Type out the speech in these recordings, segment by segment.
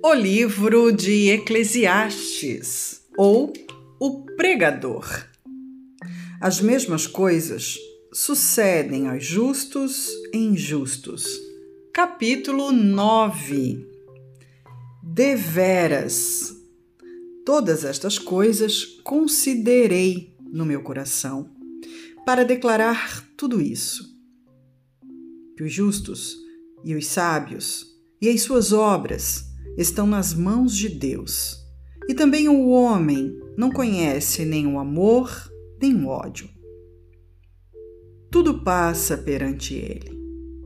O livro de Eclesiastes, ou O Pregador. As mesmas coisas sucedem aos justos e injustos. Capítulo 9 Deveras. Todas estas coisas considerei no meu coração, para declarar tudo isso. Que os justos e os sábios e as suas obras estão nas mãos de Deus. E também o homem não conhece nem o amor nem o ódio. Tudo passa perante ele.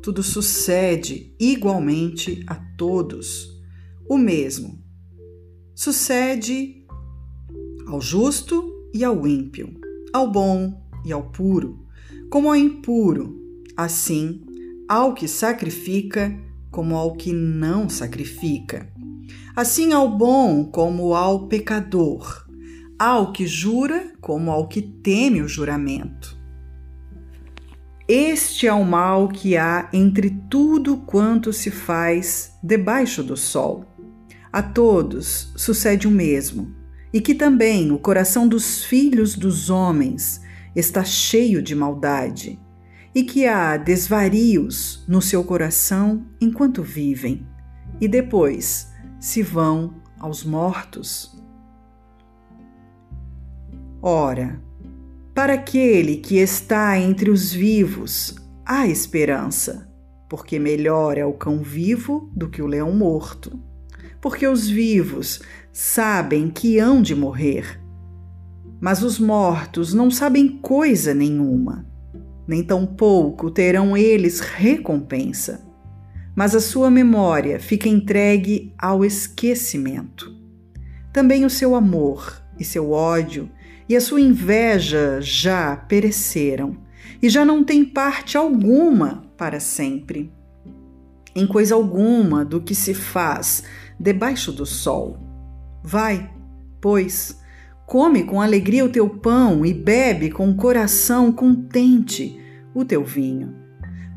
Tudo sucede igualmente a todos. O mesmo sucede ao justo e ao ímpio, ao bom e ao puro, como ao impuro, assim ao que sacrifica como ao que não sacrifica assim ao bom como ao pecador, ao que jura como ao que teme o juramento. Este é o mal que há entre tudo quanto se faz debaixo do sol. A todos sucede o mesmo, e que também o coração dos filhos dos homens está cheio de maldade, e que há desvarios no seu coração enquanto vivem, e depois se vão aos mortos. Ora, para aquele que está entre os vivos, há esperança, porque melhor é o cão vivo do que o leão morto. Porque os vivos sabem que hão de morrer, mas os mortos não sabem coisa nenhuma, nem tampouco terão eles recompensa mas a sua memória fica entregue ao esquecimento. Também o seu amor e seu ódio e a sua inveja já pereceram e já não tem parte alguma para sempre. Em coisa alguma do que se faz debaixo do sol. Vai, pois, come com alegria o teu pão e bebe com o coração contente o teu vinho,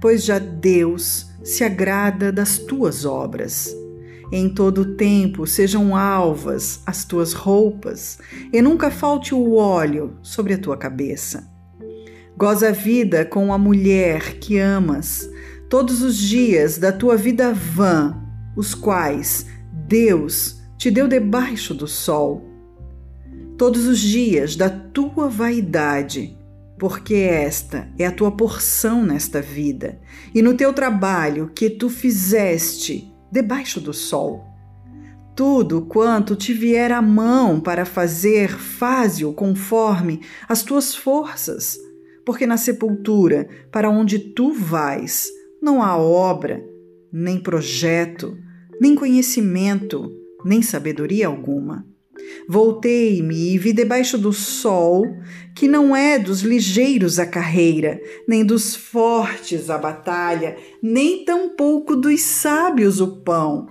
pois já Deus se agrada das tuas obras. Em todo o tempo sejam alvas as tuas roupas, e nunca falte o óleo sobre a tua cabeça. Goza a vida com a mulher que amas, todos os dias da tua vida vã, os quais Deus te deu debaixo do sol. Todos os dias da tua vaidade, porque esta é a tua porção nesta vida, e no teu trabalho que tu fizeste debaixo do sol. Tudo quanto te vier à mão para fazer, faze-o conforme as tuas forças, porque na sepultura, para onde tu vais, não há obra, nem projeto, nem conhecimento, nem sabedoria alguma. Voltei-me e vi debaixo do sol que não é dos ligeiros a carreira, nem dos fortes a batalha, nem tampouco dos sábios o pão,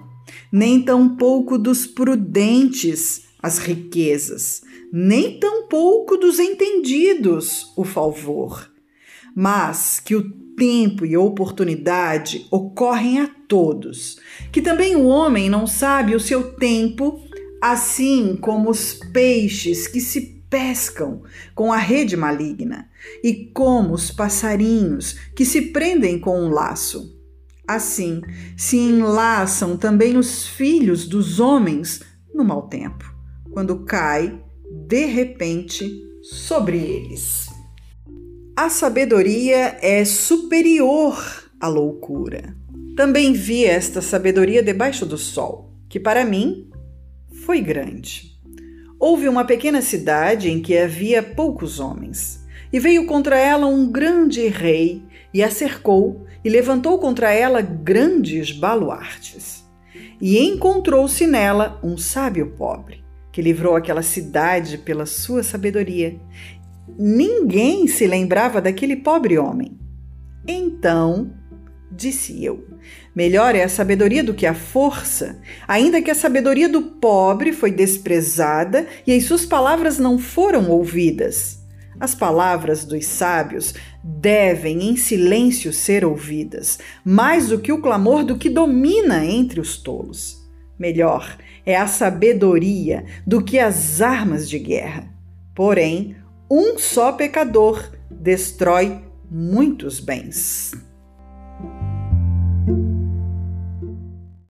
nem tampouco dos prudentes as riquezas, nem tampouco dos entendidos o favor, mas que o tempo e oportunidade ocorrem a todos, que também o homem não sabe o seu tempo assim como os peixes que se pescam com a rede maligna, e como os passarinhos que se prendem com um laço. Assim se enlaçam também os filhos dos homens no mau tempo, quando cai de repente sobre eles. A sabedoria é superior à loucura. Também vi esta sabedoria debaixo do sol, que para mim foi grande. Houve uma pequena cidade em que havia poucos homens, e veio contra ela um grande rei, e a cercou, e levantou contra ela grandes baluartes. E encontrou-se nela um sábio pobre, que livrou aquela cidade pela sua sabedoria. Ninguém se lembrava daquele pobre homem. Então disse eu. Melhor é a sabedoria do que a força, ainda que a sabedoria do pobre foi desprezada e as suas palavras não foram ouvidas. As palavras dos sábios devem em silêncio ser ouvidas, mais do que o clamor do que domina entre os tolos. Melhor é a sabedoria do que as armas de guerra. Porém, um só pecador destrói muitos bens.